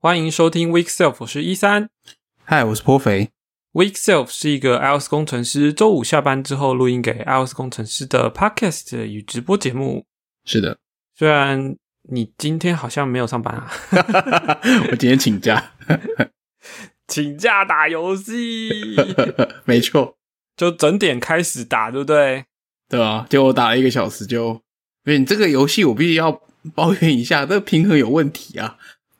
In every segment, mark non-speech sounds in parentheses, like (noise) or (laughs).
欢迎收听 Week Self，我是一三。嗨，我是颇肥。Week Self 是一个 iOS 工程师周五下班之后录音给 iOS 工程师的 Podcast 与直播节目。是的，虽然你今天好像没有上班啊，(laughs) 我今天请假，(laughs) 请假打游戏，(laughs) 没错，就整点开始打，对不对？对啊，结果我打了一个小时就，因为你这个游戏我必须要抱怨一下，这个平衡有问题啊。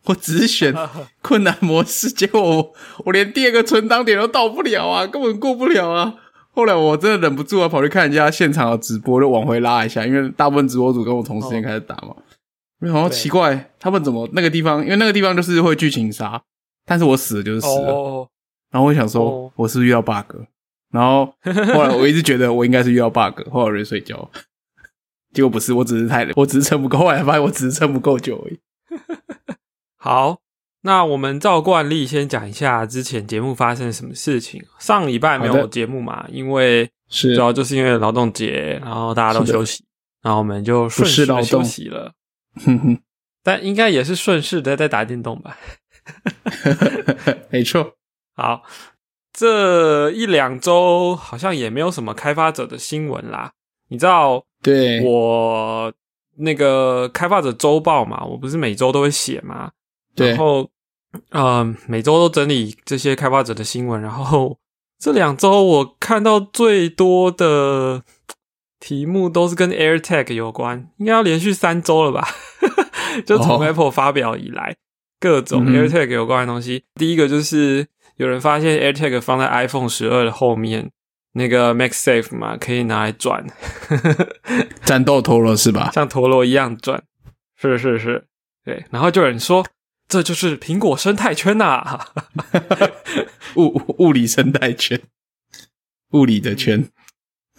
我只是选困难模式，(laughs) 结果我我连第二个存档点都到不了啊，根本过不了啊。后来我真的忍不住啊，跑去看人家现场的直播，就往回拉一下，因为大部分直播组跟我同时间开始打嘛。没好像奇怪，他们怎么那个地方？因为那个地方就是会剧情杀，但是我死了就是死了。然后我想说，我是不是遇到 bug？然后后来我一直觉得我应该是遇到 bug，后来我就睡觉。结果不是，我只是太，我只是撑不够。后来发现我只是撑不够久而已。好，那我们照惯例先讲一下之前节目发生什么事情。上礼拜没有节目嘛，因为是主要就是因为劳动节，然后大家都休息，然后我们就顺势的休息了。(laughs) 哼哼 (laughs) 但应该也是顺势的在打电动吧？(laughs) 没错。好，这一两周好像也没有什么开发者的新闻啦。你知道，对我那个开发者周报嘛，我不是每周都会写吗？然后，呃，每周都整理这些开发者的新闻。然后这两周我看到最多的题目都是跟 AirTag 有关，应该要连续三周了吧？(laughs) 就从 Apple 发表以来，各种 AirTag 有关的东西。第一个就是有人发现 AirTag 放在 iPhone 十二的后面，那个 Max Safe 嘛，可以拿来转战斗陀螺是吧？像陀螺一样转，是是是，对。然后就有人说。这就是苹果生态圈呐，(laughs) 物物理生态圈，物理的圈。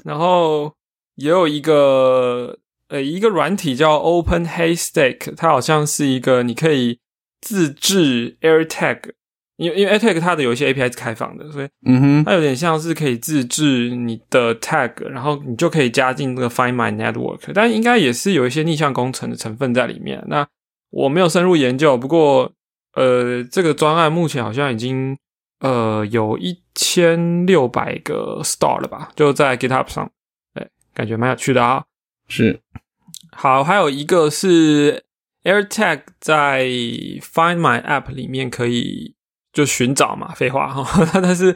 然后也有一个呃一个软体叫 Open Haystack，它好像是一个你可以自制 AirTag，因为因为 AirTag 它的有一些 API 是开放的，所以嗯哼，它有点像是可以自制你的 tag，然后你就可以加进那个 Find My Network，但应该也是有一些逆向工程的成分在里面。那我没有深入研究，不过呃，这个专案目前好像已经呃有一千六百个 star 了吧？就在 GitHub 上，哎，感觉蛮有趣的啊。是，好，还有一个是 AirTag 在 Find My App 里面可以就寻找嘛，废话哈。(laughs) 但是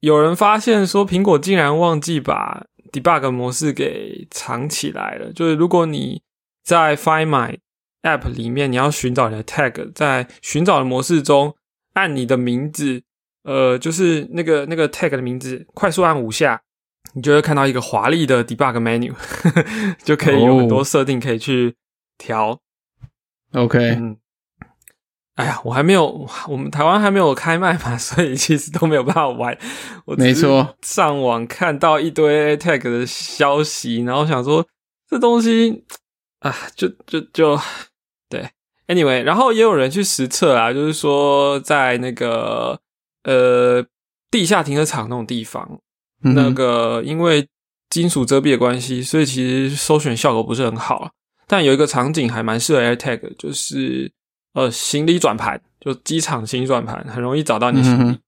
有人发现说，苹果竟然忘记把 Debug 模式给藏起来了，就是如果你在 Find My App 里面，你要寻找你的 tag，在寻找的模式中，按你的名字，呃，就是那个那个 tag 的名字，快速按五下，你就会看到一个华丽的 debug menu，(laughs) 就可以有很多设定可以去调。OK，嗯，哎呀，我还没有，我们台湾还没有开卖嘛，(laughs) 所以其实都没有办法玩。我没错，上网看到一堆 tag 的消息，然后想说这东西啊，就就就。对，Anyway，然后也有人去实测啊，就是说在那个呃地下停车场那种地方，那个因为金属遮蔽的关系，所以其实搜选效果不是很好。但有一个场景还蛮适合 AirTag，就是呃行李转盘，就机场行李转盘很容易找到你行李。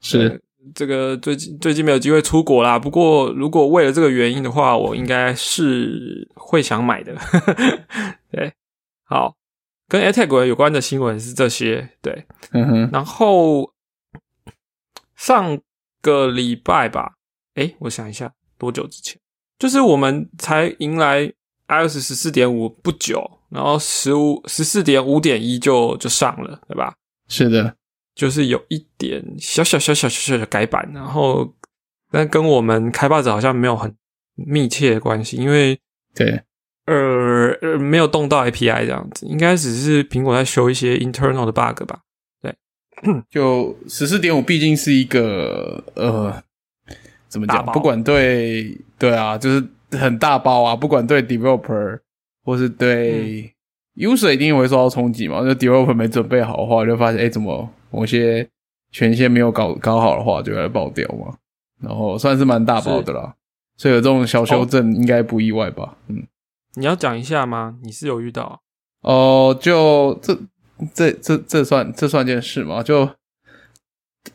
是这个最近最近没有机会出国啦，不过如果为了这个原因的话，我应该是会想买的。(laughs) 对。好，跟 AirTag 有关的新闻是这些，对，嗯哼。然后上个礼拜吧，哎，我想一下，多久之前？就是我们才迎来 iOS 十四点五不久，然后十五十四点五点一就就上了，对吧？是的，就是有一点小小小小小小的改版，然后但跟我们开发者好像没有很密切的关系，因为对。呃呃，没有动到 API 这样子，应该只是苹果在修一些 internal 的 bug 吧？对，就十四点五毕竟是一个呃，怎么讲？不管对对啊，就是很大包啊，不管对 developer 或是对 user 一定会受到冲击嘛。就 developer 没准备好的话，就发现哎，怎么某些权限没有搞搞好的话，就会爆掉嘛。然后算是蛮大包的啦，所以有这种小修正应该不意外吧？嗯。你要讲一下吗？你是有遇到哦？就这这这这算这算件事吗？就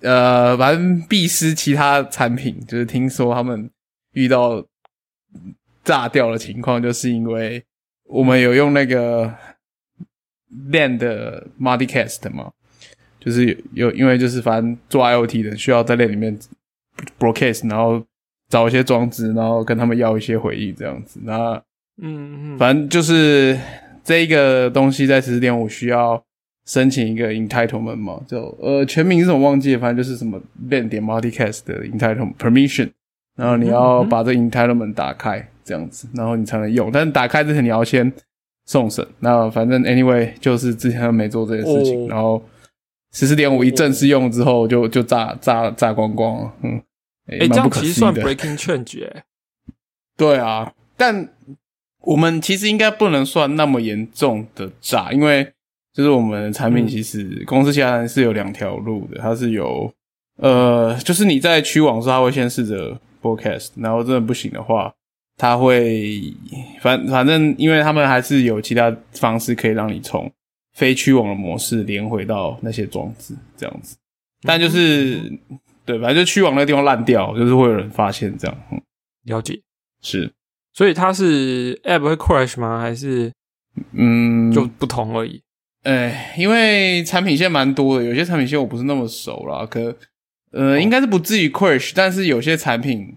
呃，反正必思其他产品，就是听说他们遇到炸掉的情况，就是因为我们有用那个 LAN 的 Multicast 嘛，就是有有因为就是反正做 IOT 的需要在链里面 broadcast，然后找一些装置，然后跟他们要一些回忆这样子。那嗯嗯，反正就是这一个东西在十四点五需要申请一个 entitlement 嘛，就呃全名是什么忘记了，反正就是什么 ban 点 multicast 的 entitlement permission，然后你要把这 entitlement 打开这样子，然后你才能用。但是打开之前你要先送审。那反正 anyway 就是之前他没做这件事情，哦然后十四点五一正式用之后就就炸炸炸光光了，嗯，哎、这样其实算 breaking change 哎、对啊，但我们其实应该不能算那么严重的诈，因为就是我们的产品嗯其实公司下来是有两条路的，它是有呃，就是你在区网的时候，它会先试着 broadcast，然后真的不行的话，它会反反正因为他们还是有其他方式可以让你从非区网的模式连回到那些装置这样子，但就是对，反正就区网那个地方烂掉，就是会有人发现这样，嗯，了解。是。所以它是 app 会 crash 吗？还是嗯，就不同而已？哎，因为产品线蛮多的，有些产品线我不是那么熟啦，可呃，应该是不至于 crash，但是有些产品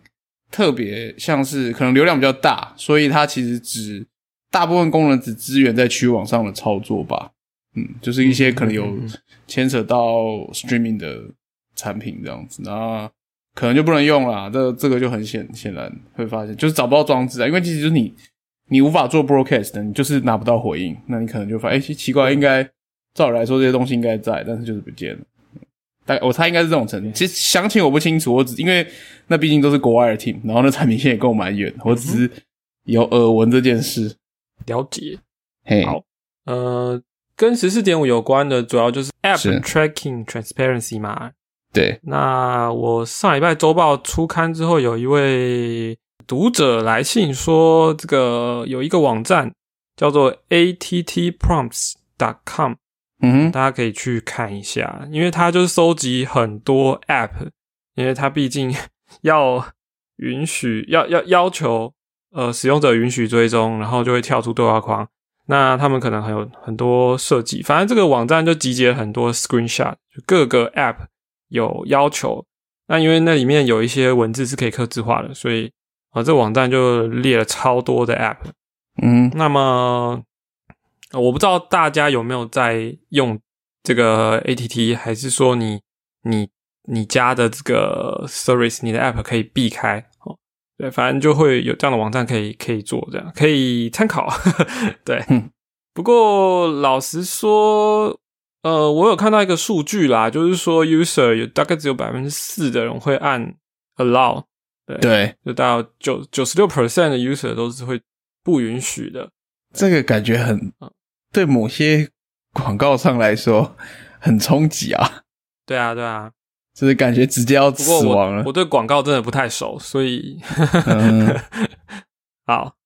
特别像是可能流量比较大，所以它其实只大部分功能只支援在区域网上的操作吧。嗯，就是一些可能有牵扯到 streaming 的产品这样子，那可能就不能用了。这这个就很显显然会发现，就是找不到装置啊，因为其实就是你你无法做 broadcast，你就是拿不到回应，那你可能就发现，哎、奇奇怪，应该照理来说这些东西应该在，但是就是不见了。大概我猜应该是这种程度。其实详情我不清楚，我只因为那毕竟都是国外的 team，然后那产品线也跟我蛮远，我只是有耳闻这件事。了解。嘿，好呃，跟十四点五有关的，主要就是 app 是 tracking transparency 嘛。对，那我上礼拜周报出刊之后，有一位读者来信说，这个有一个网站叫做 attprompts.com，嗯，大家可以去看一下，因为它就是收集很多 app，因为它毕竟要允许要要要求呃使用者允许追踪，然后就会跳出对话框。那他们可能还有很多设计，反正这个网站就集结了很多 screenshot，就各个 app 有要求。那因为那里面有一些文字是可以刻字化的，所以啊、呃这网站就列了超多的 app。嗯那么呃我不知道大家有没有在用这个 ATT，还是说你你你家的这个 service，你的 app 可以避开哦。对，反正就会有这样的网站可以可以做，这样可以参考。(laughs) 对嗯，不过老实说，呃，我有看到一个数据啦，就是说 user 有大概只有百分之四的人会按 allow，对，就到九九十六 percent 的 user 都是会不允许的。这个感觉很对某些广告上来说很冲击啊，对啊，对啊。就是感觉直接要死亡了我我。对广告真的不太熟，所以嗯 (laughs) 好。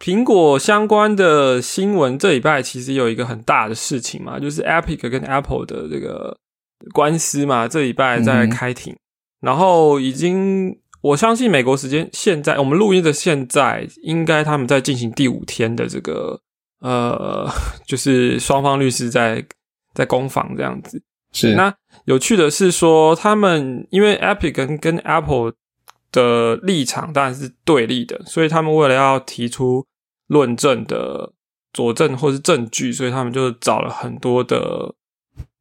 苹果相关的新闻，这礼拜其实有一个很大的事情嘛，就是 Epic 跟 Apple 的这个官司嘛，这礼拜在嗯开庭，然后已经我相信美国时间现在我们录音的现在，应该他们在进行第五天的这个呃，就是双方律师在在攻防这样子。是那有趣的是说，他们因为 Epic 跟跟 Apple 的立场当然是对立的，所以他们为了要提出论证的佐证或是证据，所以他们就找了很多的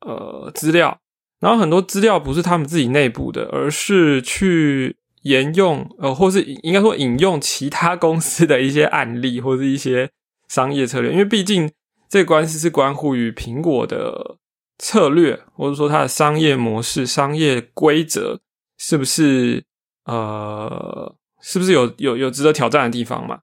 呃资料，然后很多资料不是他们自己内部的，而是去沿用呃，或是应该说引用其他公司的一些案例或是一些商业策略，因为毕竟这个官司是关乎于苹果的策略，或者说它的商业模式、商业规则是不是呃，是不是有有有值得挑战的地方嘛？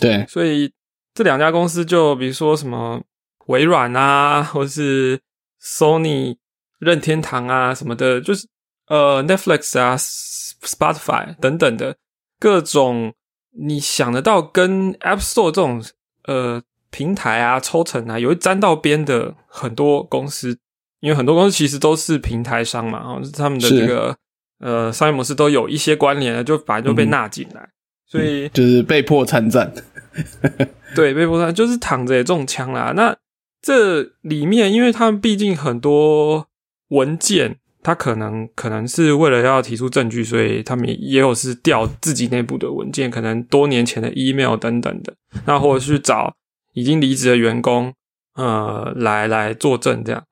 对，所以这两家公司就比如说什么微软啊，(laughs) 或是 Sony、任天堂啊什么的，就是呃 Netflix 啊、Spotify 等等的各种你想得到跟 App Store 这种呃平台啊、抽成啊，有一沾到边的很多公司，因为很多公司其实都是平台商嘛，哦，他们的这个呃商业模式都有一些关联的，就反正就被纳进来，所以就是被迫参战。(laughs) 对，被迫上就是躺着也中枪啦。那这里面，因为他们毕竟很多文件。他可能可能是为了要提出证据，所以他们也有是调自己内部的文件，可能多年前的 email 等等的，那或者是找已经离职的员工，呃，来来作证这样。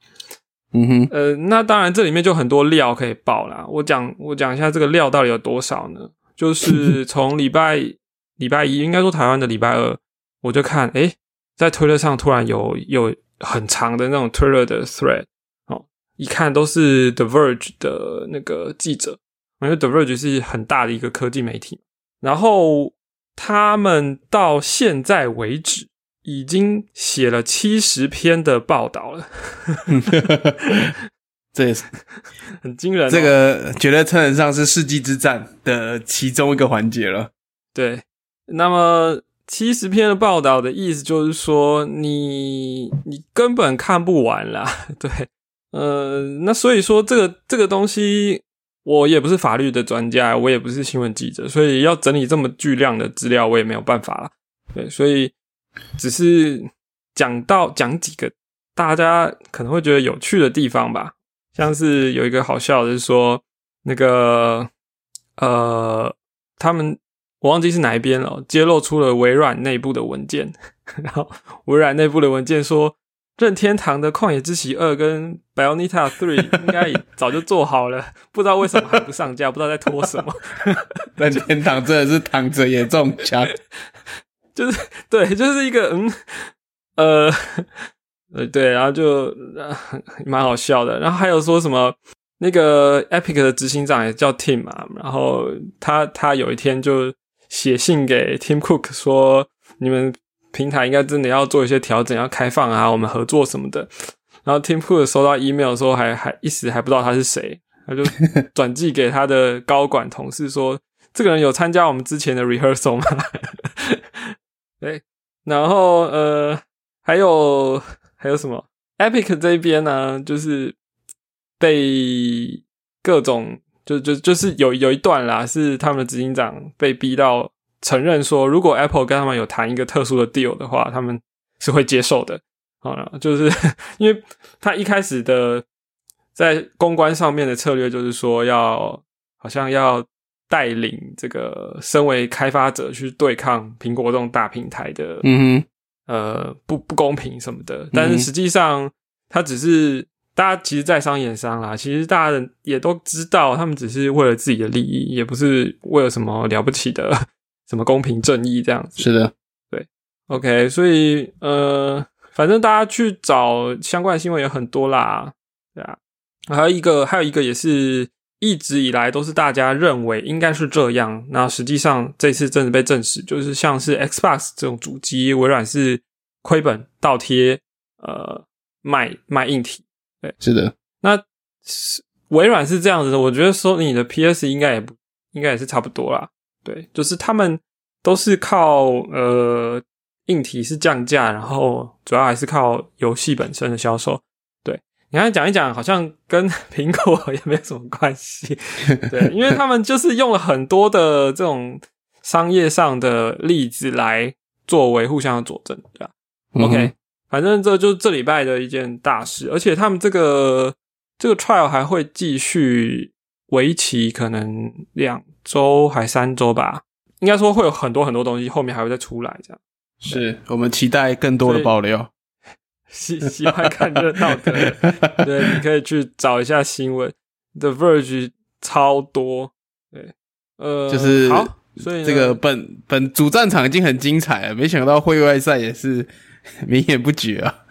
嗯哼，呃，那当然这里面就很多料可以爆啦。我讲我讲一下这个料到底有多少呢？就是从礼拜礼拜一，应该说台湾的礼拜二，我就看，诶，在推特上突然有有很长的那种推特的 thread 哦。一看都是 The Verge 的那个记者，因为 The Verge 是很大的一个科技媒体，然后他们到现在为止已经写了七十篇的报道了，(laughs) 这也是 (laughs) 很惊人。这个绝对称得上是世纪之战的其中一个环节了。对，那么七十篇的报道的意思就是说，你你根本看不完啦，(laughs) 对。呃，那所以说这个这个东西，我也不是法律的专家，我也不是新闻记者，所以要整理这么巨量的资料，我也没有办法了。对，所以只是讲到讲几个大家可能会觉得有趣的地方吧，像是有一个好笑的是说，那个呃，他们我忘记是哪一边了，揭露出了微软内部的文件，(laughs) 然后微软内部的文件说。任天堂的《旷野之息二》跟《Bayonetta Three》应该早就做好了，(laughs) 不知道为什么还不上架，不知道在拖什么。(laughs) 任天堂真的是躺着也中枪，就是对，就是一个嗯呃呃对，然后就蛮好笑的。然后还有说什么那个 Epic 的执行长也叫 Tim 嘛，然后他他有一天就写信给 Tim Cook 说你们。平台应该真的要做一些调整，要开放啊，我们合作什么的。然后 Tim Cook 收到 email 的时候，还还一时还不知道他是谁，他就 (laughs) 转寄给他的高管同事说，这个人有参加我们之前的 rehearsal 吗？(laughs) 对，然后呃，还有还有什么？Epic 这边呢，就是被各种就就就是有有一段啦，是他们的执行长被逼到。承认说，如果 Apple 跟他们有谈一个特殊的 deal 的话，他们是会接受的。啊，就是因为他一开始的在公关上面的策略就是说，要好像要带领这个身为开发者去对抗苹果这种大平台的，嗯哼，呃，不不公平什么的。但是实际上，他只是大家其实在商言商啦，其实大家也都知道，他们只是为了自己的利益，也不是为了什么了不起的。(laughs) 什么公平正义这样子？是的，对，OK，所以呃，反正大家去找相关的新闻也很多啦，对啊，还有一个，还有一个也是一直以来都是大家认为应该是这样，那实际上这次真的被证实，就是像是 Xbox 这种主机，微软是亏本倒贴，呃，卖卖硬体，对，是的，那是微软是这样子的，我觉得说你的 PS 应该也不应该也是差不多啦。对，就是他们都是靠呃硬体是降价，然后主要还是靠游戏本身的销售。对，你看讲一讲，好像跟 (laughs) 苹果也没有什么关系。对，(laughs) 因为他们就是用了很多的这种商业上的例子来作为互相的佐证，对吧？OK，反正这就是这礼拜的一件大事，而且他们这个这个 trial 还会继续。为期可能两周还三周吧，应该说会有很多很多东西，后面还会再出来，这样。是我们期待更多的爆料。(laughs) 喜喜欢看热闹的，(laughs) 对，你可以去找一下新闻，The Verge 超多，对，呃，就是好，所以这个本本主战场已经很精彩了，没想到会外赛也是 (laughs) 名言不绝啊。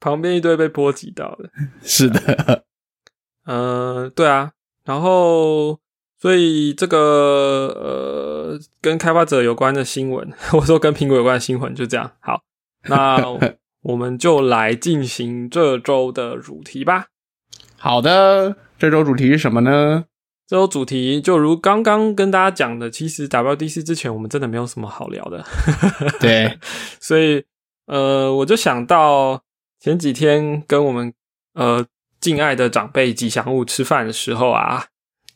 旁边一堆被波及到的，(laughs) 是的，(laughs) 呃，对啊。然后，所以这个呃，跟开发者有关的新闻，或者说跟苹果有关的新闻，就这样。好，那我们就来进行这周的主题吧。好的，这周主题是什么呢？这周主题就如刚刚跟大家讲的，其实 WDC 之前我们真的没有什么好聊的。对，所以呃，我就想到前几天跟我们呃敬爱的长辈吉祥物吃饭的时候啊，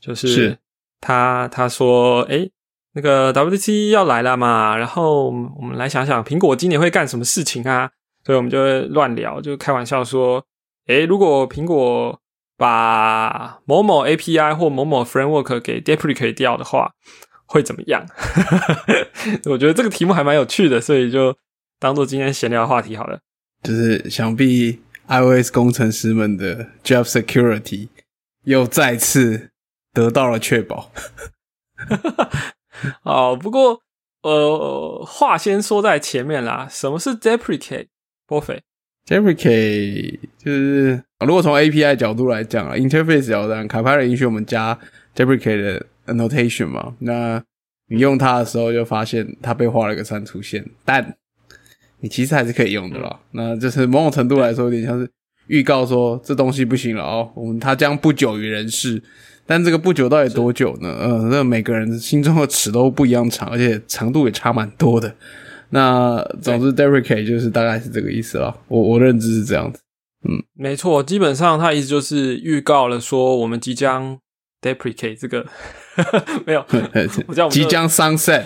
就是他他说，诶，那个 WTC 要来了嘛，然后我们来想想苹果今年会干什么事情啊？所以我们就会乱聊，就开玩笑说，诶，如果苹果把某某 API 或某某 framework 给 deprecate 掉的话，会怎么样？(laughs) 我觉得这个题目还蛮有趣的，所以就当做今天闲聊的话题好了。就是想必 iOS 工程师们的 job security 又再次得到了确保。(laughs) 哦，不过呃，话先说在前面啦，什么是 deprecate？波菲 deprecate 就是如果从 API 角度来讲啊，interface 角度上，卡牌允许我们加 deprecate 的 annotation 嘛，那你用它的时候就发现它被画了个删除线，但你其实还是可以用的啦。那就是某种程度来说，有点像是预告说这东西不行了哦，我们它将不久于人世。但这个不久到底多久呢？呃，那每个人心中的尺都不一样长，而且长度也差蛮多的。那总之，deprecate 就是大概是这个意思了。我我认知是这样子。嗯，没错，基本上他意思就是预告了说我们即将 deprecate 这个 (laughs) 没有，(laughs) 我叫即将 sunset，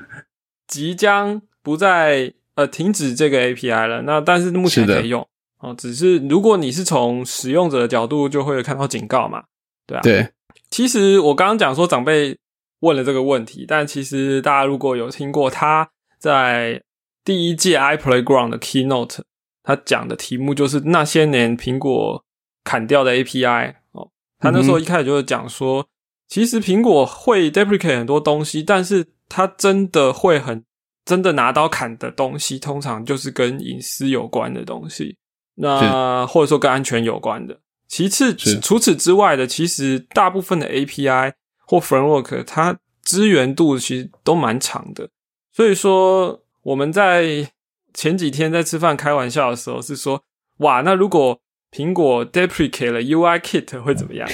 (laughs) 即将不再呃停止这个 API 了。那但是目前可以用哦，只是如果你是从使用者的角度，就会看到警告嘛。对啊，对，其实我刚刚讲说长辈问了这个问题，但其实大家如果有听过他在第一届 iPlayground 的 Keynote，他讲的题目就是那些年苹果砍掉的 API 哦。他那时候一开始就是讲说，其实苹果会 deprecate 很多东西，但是它真的会很真的拿刀砍的东西，通常就是跟隐私有关的东西，那或者说跟安全有关的。其次，除此之外的，其实大部分的 API 或 framework，它支援度其实都蛮长的。所以说，我们在前几天在吃饭开玩笑的时候是说，哇，那如果苹果 deprecate 了 UI Kit 会怎么样？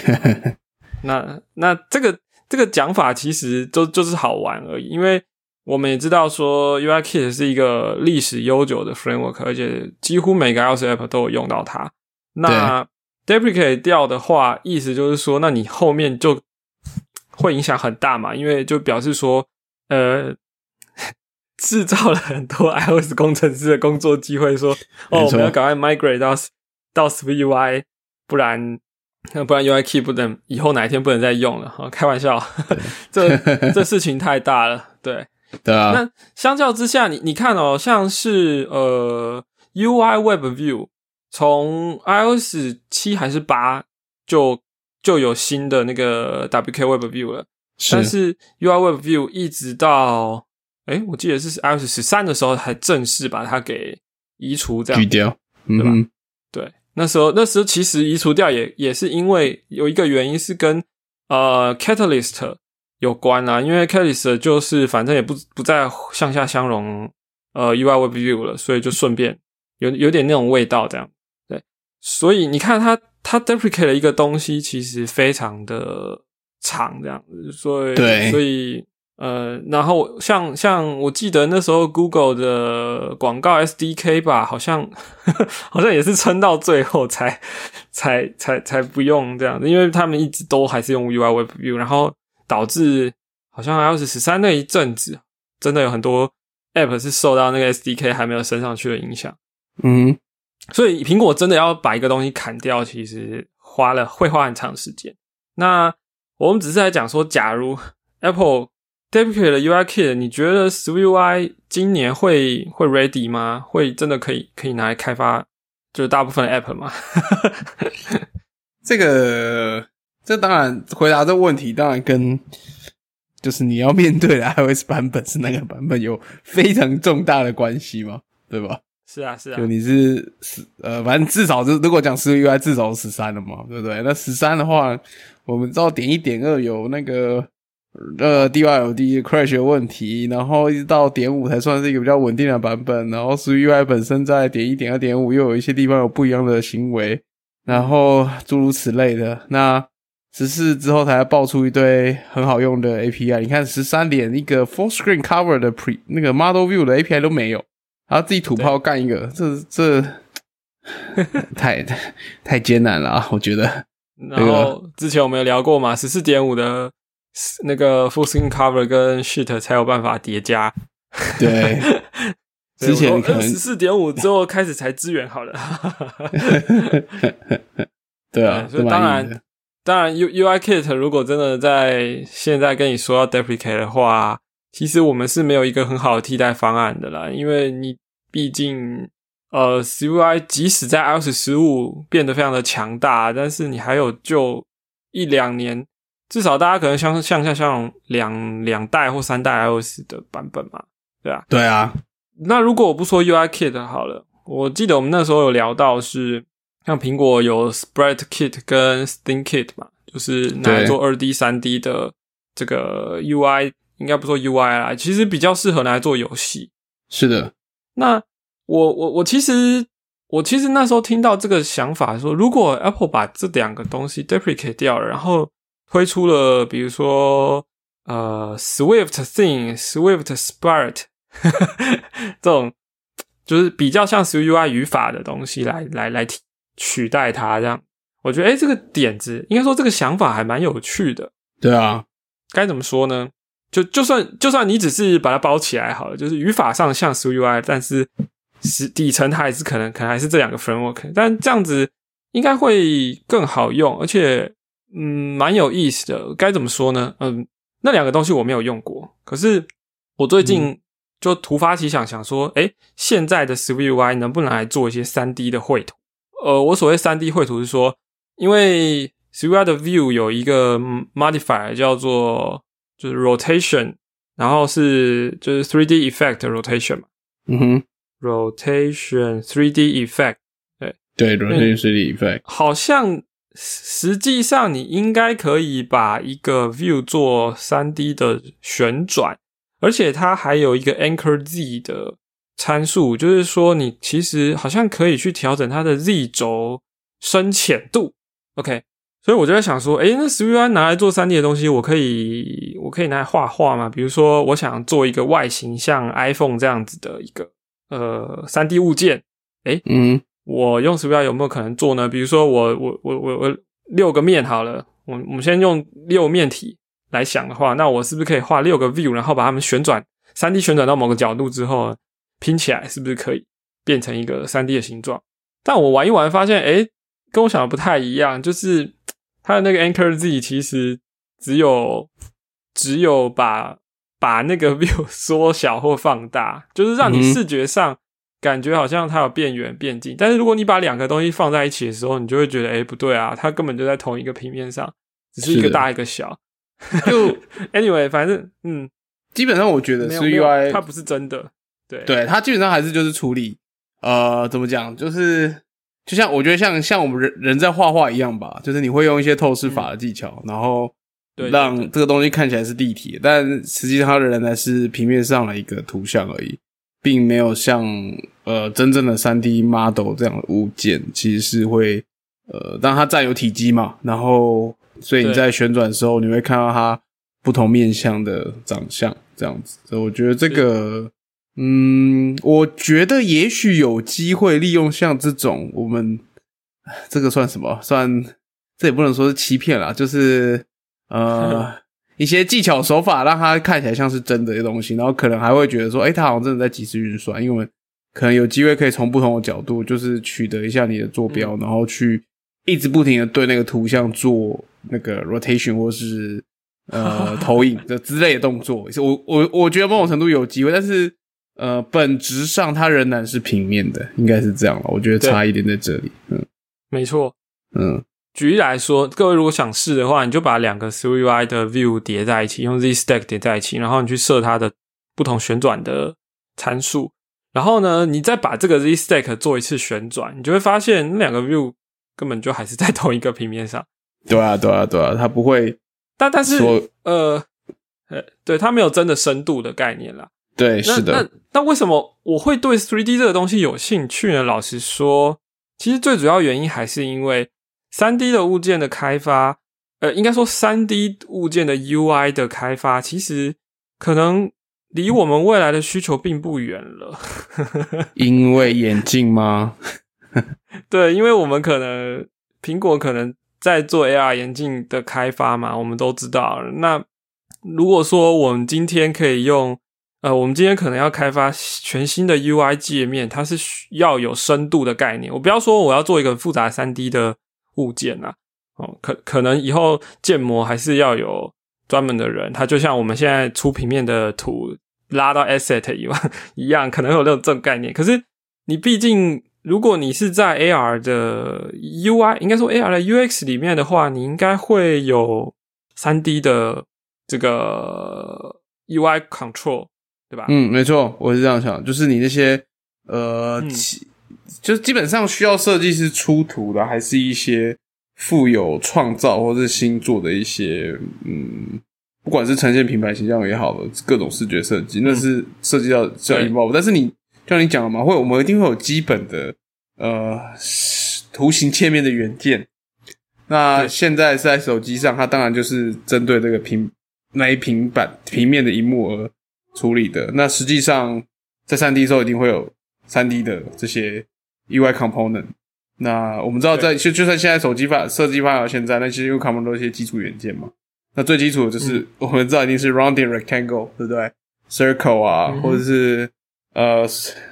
(laughs) 那那这个这个讲法其实就就是好玩而已，因为我们也知道说 UI Kit 是一个历史悠久的 framework，而且几乎每个 iOS app 都有用到它。那 deprecate 掉的话，意思就是说，那你后面就会影响很大嘛，因为就表示说，呃，(laughs) 制造了很多 iOS 工程师的工作机会，说，哦，我们要赶快 migrate 到到 SwiftUI，不然。不然 UI Key 不能以后哪一天不能再用了，哈，开玩笑，(laughs) 这 (laughs) 这事情太大了，对。对啊，那相较之下，你你看哦，像是呃 UI Web View 从 iOS 七还是八就就有新的那个 WK Web View 了，但是 UI Web View 一直到诶我记得是 iOS 十三的时候才正式把它给移除，掉，嗯对吧？哼，对，那时候那时候其实移除掉也也是因为有一个原因是跟呃 Catalyst 有关啦、因为 Catalyst 就是反正也不不再向下相容呃 UI Web View 了，所以就顺便有有点那种味道这样。对，所以你看它它 deprecate 了一个东西，其实非常的长这样子，所以对所以呃，然后像像我记得那时候 Google 的广告 SDK 吧，好像 (laughs) 好像也是撑到最后才才才才不用这样子，因为他们一直都还是用 UI Web View，然后导致好像 iOS 十三那一阵子，真的有很多 App 是受到那个 SDK 还没有升上去的影响。嗯，所以苹果真的要把一个东西砍掉，其实花了会花很长时间。那我们只是在讲说，假如 Apple deprecate 了 UI Kit，你觉得 SwiftUI 今年会会 ready 吗？会真的可以可以拿来开发就是大部分的 App 吗？(laughs) 这个这当然回答这个问题，当然跟就是你要面对的 iOS 版本是哪个版本有非常重大的关系嘛，对吧？是啊，是啊就，你是十呃，反正至少是如果讲十 UI 至少十三了嘛，对不对？那十三的话，我们知道点一点二有那个呃 DYLD crash 的问题，然后一直到点五才算是一个比较稳定的版本，然后十 UI 本身在点一点二点五又有一些地方有不一样的行为，然后诸如此类的。那十四之后才爆出一堆很好用的 API，你看十三连一个 full screen cover 的 pre 那个 model view 的 API 都没有。然后自己土炮干一个，这这太太太艰难了啊！我觉得。然后之前我们有聊过嘛，十四点五的那个 full screen cover 跟 sheet 才有办法叠加。对，(laughs) 之前可能十四点五之后开始才支援好了。(laughs) 对啊，所以当然，当然 U UI Kit 如果真的在现在跟你说要 deprecate 的话，其实我们是没有一个很好的替代方案的啦，因为你毕竟。呃，CUI 即使在 iOS 十五变得非常的强大，但是你还有就一两年，至少大家可能像像像像两两代或三代 iOS 的版本嘛，对啊，对啊。那如果我不说 UI Kit 好了，我记得我们那时候有聊到是像苹果有 Sprite Kit 跟 Sting Kit 嘛，就是拿来做二 D、三 D 的这个 UI，应该不说 UI 啦，其实比较适合拿来做游戏。是的，那。我我我其实我其实那时候听到这个想法说，如果 Apple 把这两个东西 deprecate 掉了，然后推出了比如说呃 Swift Thing、Swift Spirit (laughs) 这种就是比较像 SwiftUI 语法的东西来来来取代它，这样我觉得哎这个点子应该说这个想法还蛮有趣的。对啊，该怎么说呢？就就算就算你只是把它包起来好了，就是语法上像 SwiftUI，但是是底层，它还是可能，可能还是这两个 framework，但这样子应该会更好用，而且嗯，蛮有意思的。该怎么说呢？嗯，那两个东西我没有用过，可是我最近就突发奇想，想说，哎，现在的 SwiftUI 能不能来做一些三 D 的绘图？呃，我所谓三 D 绘图是说，因为 SwiftUI 的 View 有一个 modifier 叫做就是 rotation，然后是就是 three D effect rotation 嘛，嗯哼。Rotation 3D effect，对对，Rotation 3D effect，好像实际上你应该可以把一个 view 做三 D 的旋转，而且它还有一个 Anchor Z 的参数，就是说你其实好像可以去调整它的 Z 轴深浅度。OK，所以我就在想说，诶，那 SwiftUI 拿来做 3D 的东西，我可以我可以拿来画画吗？比如说，我想做一个外形像 iPhone 这样子的一个。呃，三 D 物件，哎，嗯，我用 SwiftUI 有没有可能做呢？比如说，我我我我我六个面好了，我我们先用六面体来想的话，那我是不是可以画六个 view，然后把它们旋转三 D 旋转到某个角度之后拼起来，是不是可以变成一个三 D 的形状？但我玩一玩发现，哎，跟我想的不太一样，就是它的那个 Anchor Z 其实只有只有把。把那个 (laughs) view 缩小或放大，就是让你视觉上感觉好像它有变远变近。但是如果你把两个东西放在一起的时候，你就会觉得，哎，不对啊，它根本就在同一个平面上，只是一个大一个小。就 (laughs) anyway，反正嗯，基本上我觉得 UI 它不是真的，对对，它基本上还是就是处理，呃，怎么讲，就是就像我觉得像像我们人人在画画一样吧，就是你会用一些透视法的技巧，然后。让这个东西看起来是立体，但实际上它仍然是平面上的一个图像而已，并没有像呃真正的三 D model 这样的物件，其实是会呃让它占有体积嘛，然后所以你在旋转的时候，你会看到它不同面向的长相这样子。所以我觉得这个，嗯，我觉得也许有机会利用像这种我们这个算什么？算这也不能说是欺骗啦，就是。呃，(laughs) 一些技巧手法让它看起来像是真的的东西，然后可能还会觉得说，哎，它好像真的在即时运算，因为我们可能有机会可以从不同的角度，就是取得一下你的坐标，然后去一直不停的对那个图像做那个 rotation 或是呃 (laughs) 投影的之类的动作。我我我觉得某种程度有机会，但是呃，本质上它仍然是平面的，应该是这样了。我觉得差一点在这里，嗯，没错，嗯。举例来说，各位如果想试的话，你就把两个 SwiftUI 的 view 叠在一起，用 Z Stack 叠在一起，然后你去设它的不同旋转的参数，然后呢，你再把这个 Z Stack 做一次旋转，你就会发现那两个 view 根本就还是在同一个平面上。对啊，对啊，对啊，它不会，但但是呃，呃，对，它没有真的深度的概念啦。对，是的。那那为什么我会对 3D 这个东西有兴趣呢？老实说，其实最主要原因还是因为。三 D 的物件的开发，呃，应该说三 D 物件的 UI 的开发，其实可能离我们未来的需求并不远了。(laughs) 因为眼镜吗？(laughs) 对，因为我们可能苹果可能在做 AR 眼镜的开发嘛，我们都知道。那如果说我们今天可以用，呃，我们今天可能要开发全新的 UI 界面，它是需要有深度的概念。我不要说我要做一个复杂三 D 的物件啊，哦，可可能以后建模还是要有专门的人，他就像我们现在出平面的图拉到 Asset 以外一样，可能有那种这种概念。可是你毕竟。如果你是在 AR 的 UI，应该说 AR 的 UX 里面的话，你应该会有三 D 的这个 UI control，对吧？嗯，没错，我是这样想，就是你那些呃，就是基本上需要设计师出图的，还是一些富有创造或是新做的一些，嗯，不管是呈现品牌形象也好的各种视觉设计，那是涉及到这一包。但是你像你讲的嘛，会我们一定会有基本的。呃，图形切面的元件，那现在是在手机上，它当然就是针对这个平那一平板平面的荧幕而处理的。那实际上在三 D 时候一定会有三 D 的这些 UI component。那我们知道，在就就算现在手机发设计发展到现在，那其实 UI component 都一些基础元件嘛。那最基础的就是我们知道一定是 rounding rectangle，对不对？circle 啊，或者是。呃，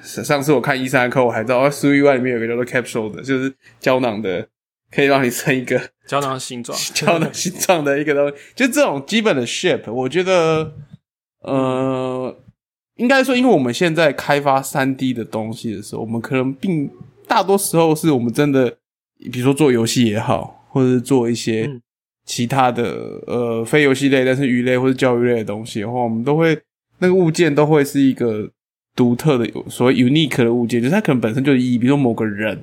上次我看一三课，我还知道哦，UI 里面有个叫做 capsule 的，就是胶囊的，可以让你生一个胶囊形状、(laughs) 胶囊形状的一个东西。就这种基本的 shape，我觉得，呃，应该说，因为我们现在开发三 D 的东西的时候，我们可能并大多时候是我们真的，比如说做游戏也好，或者是做一些其他的呃非游戏类，但是鱼类或者教育类的东西的话，我们都会那个物件都会是一个。独特的所谓 unique 的物件，就是它可能本身就是以，比如说某个人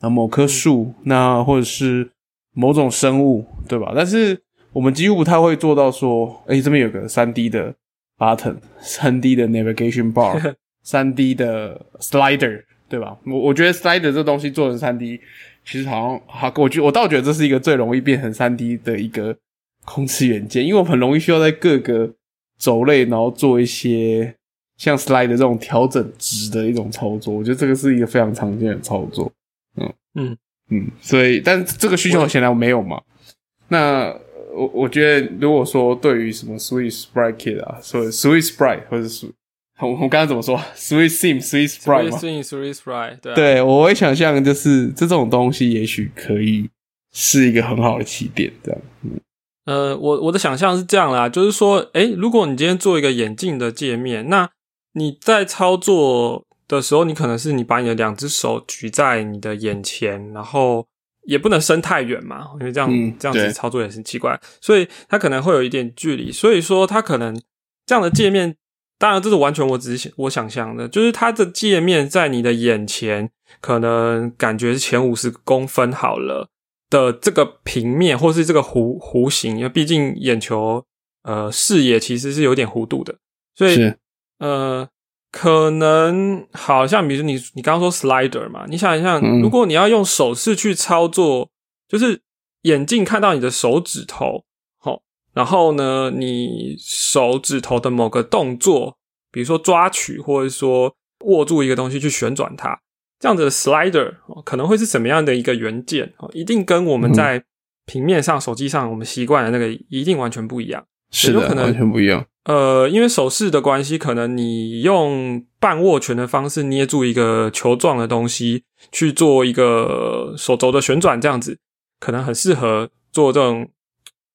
啊、某棵树，那或者是某种生物，对吧？但是我们几乎不太会做到说，哎，这边有个三 D 的 button，三 D 的 navigation bar，(laughs) 三 D 的 slider，对吧？我我觉得 slider 这东西做成三 D，其实好像好，我觉我倒觉得这是一个最容易变成三 D 的一个控制元件，因为我很容易需要在各个轴类，然后做一些。像 slider 这种调整值的一种操作，我觉得这个是一个非常常见的操作。嗯嗯嗯，所以，但这个需求显然没有嘛。那我我觉得，如果说对于什么 Sweet Sprite Kit 啊，说 Sweet Sprite 或者是我我刚刚怎么说 Sweet Sim Sweet Sprite 吗？Sweet Sprite 对对，我会想象就是这种东西，也许可以是一个很好的起点，这样。嗯。呃，我我的想象是这样啦，就是说，诶，如果你今天做一个眼镜的界面，那你在操作的时候，你可能是你把你的两只手举在你的眼前，然后也不能伸太远嘛，因为这样这样子操作也很奇怪，所以它可能会有一点距离。所以说，它可能这样的界面，当然这是完全我只是我想象的，就是它的界面在你的眼前，可能感觉是前五十公分好了的这个平面，或是这个弧弧形，因为毕竟眼球呃视野其实是有点弧度的，所以。呃，可能好像比如你你刚刚说 slider 嘛，你想一想，如果你要用手势去操作，就是眼镜看到你的手指头，好，然后呢，你手指头的某个动作，比如说抓取或者说握住一个东西去旋转它，这样子的 slider 可能会是什么样的一个元件？哦，一定跟我们在平面上手机上我们习惯的那个一定完全不一样，是的，完全不一样。呃，因为手势的关系，可能你用半握拳的方式捏住一个球状的东西去做一个手肘的旋转，这样子可能很适合做这种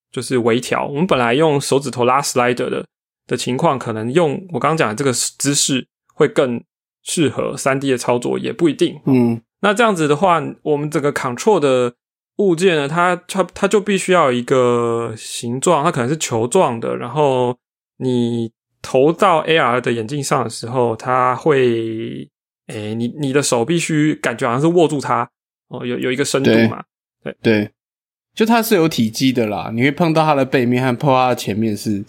就是微调。我们本来用手指头拉 slider 的的情况，可能用我刚刚讲的这个姿势会更适合三 D 的操作，也不一定。嗯，那这样子的话，我们整个 control 的物件呢，它它它就必须要有一个形状，它可能是球状的，然后。你投到 AR 的眼镜上的时候，它会，诶，你你的手必须感觉好像是握住它，哦，有有一个深度嘛，对对，就它是有体积的啦，你会碰到它的背面和碰到它的前面是，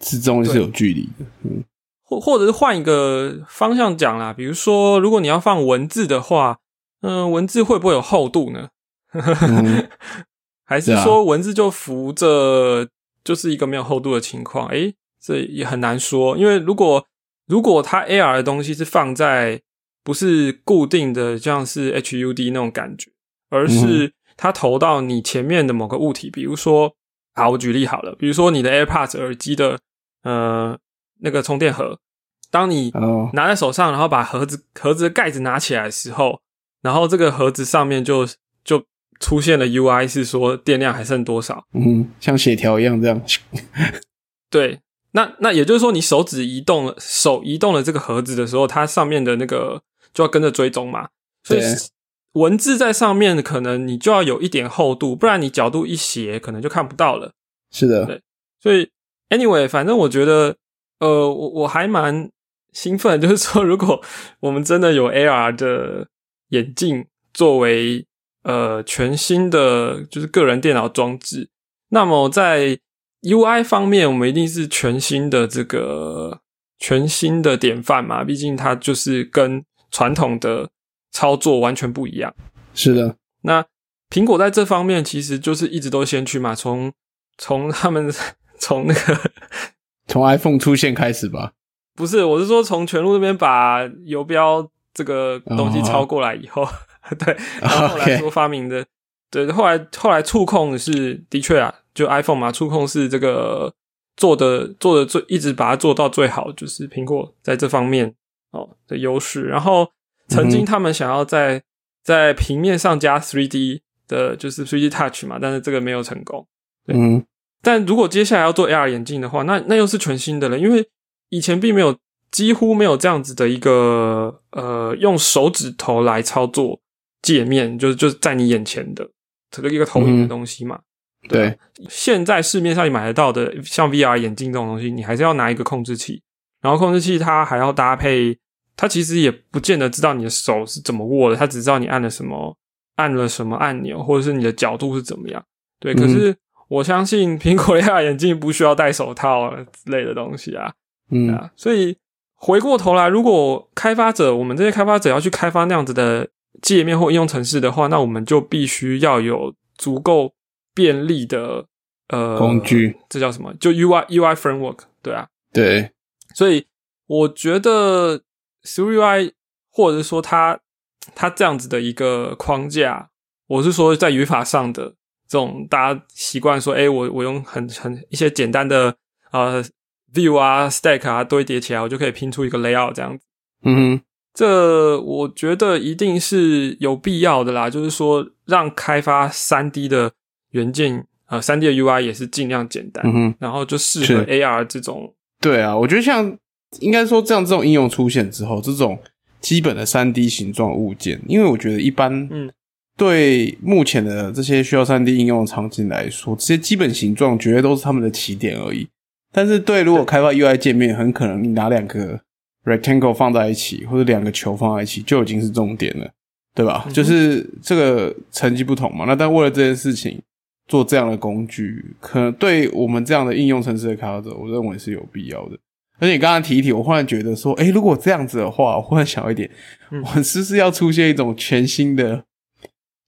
始终是有距离的，嗯，或或者是换一个方向讲啦，比如说，如果你要放文字的话，嗯，文字会不会有厚度呢？(laughs) 还是说文字就浮着，就是一个没有厚度的情况？诶。这也很难说，因为如果如果它 AR 的东西是放在不是固定的，像是 HUD 那种感觉，而是它投到你前面的某个物体，比如说，好，我举例好了，比如说你的 AirPods 耳机的呃那个充电盒，当你哦，拿在手上，然后把盒子盒子的盖子拿起来的时候，然后这个盒子上面就就出现了 UI，是说电量还剩多少。嗯，像血条一样这样。(laughs) 对，那那也就是说，你手指移动了，手移动了这个盒子的时候，它上面的那个就要跟着追踪嘛。所以对文字在上面，可能你就要有一点厚度，不然你角度一斜，可能就看不到了。是的，对所以，anyway，反正我觉得，呃，我我还蛮兴奋，就是说，如果我们真的有 AR 的眼镜作为呃全新的就是个人电脑装置，那么在 UI 方面，我们一定是全新的这个全新的典范嘛，毕竟它就是跟传统的操作完全不一样。是的，那苹果在这方面其实就是一直都先驱嘛，从从他们 (laughs) 从那个 (laughs) 从 iPhone 出现开始吧。不是，我是说从全路那边把游标这个东西抄过来以后，(laughs) 对，然后后来说发明的对，后来后来触控是的确啊，就 iPhone 嘛，触控是这个做的做的最一直把它做到最好，就是苹果在这方面哦的优势。然后曾经他们想要在在平面上加 3D 的，就是 3D Touch 嘛，但是这个没有成功。对嗯，但如果接下来要做 AR 眼镜的话，那那又是全新的了，因为以前并没有几乎没有这样子的一个呃用手指头来操作界面，就是就是在你眼前的这个一个投影的东西嘛。对。啊，现在市面上你买得到的像 VR 眼镜这种东西，你还是要拿一个控制器，然后控制器它还要搭配，它其实也不见得知道你的手是怎么握的，它只知道你按了什么按了什么按钮，或者是你的角度是怎么样。对，可是我相信苹果的 AR 眼镜不需要戴手套之类的东西啊，嗯，啊，所以回过头来，如果开发者我们这些开发者要去开发那样子的界面或应用程式的话，那我们就必须要有足够便利的呃工具，这叫什么？就 UI UI framework，对啊，对，所以我觉得 SwiftUI 或者是说它它这样子的一个框架，我是说在语法上的这种大家习惯说，哎、我我用很很一些简单的呃 view 啊 stack 啊堆叠起来，我就可以拼出一个 layout 这样子。嗯哼，这我觉得一定是有必要的啦，就是说让开发三 D 的元件，呃，三 D 的 UI 也是尽量简单，嗯哼，然后就适合 AR 这种对啊，我觉得像应该说这样这种应用出现之后，这种基本的三 D 形状物件，因为我觉得一般嗯对目前的这些需要三 D 应用的场景来说，这些基本形状绝对都是他们的起点而已。但是对如果开发 UI 界面，很可能你拿两个 rectangle 放在一起，或者两个球放在一起，就已经是重点了，对吧？嗯就是这个成绩不同嘛。那但为了这件事情做这样的工具，可能对我们这样的应用城市的开发者，我认为是有必要的。而且你刚刚提一提，我忽然觉得说，诶，如果这样子的话，我忽然想一点，嗯我们是不是要出现一种全新的，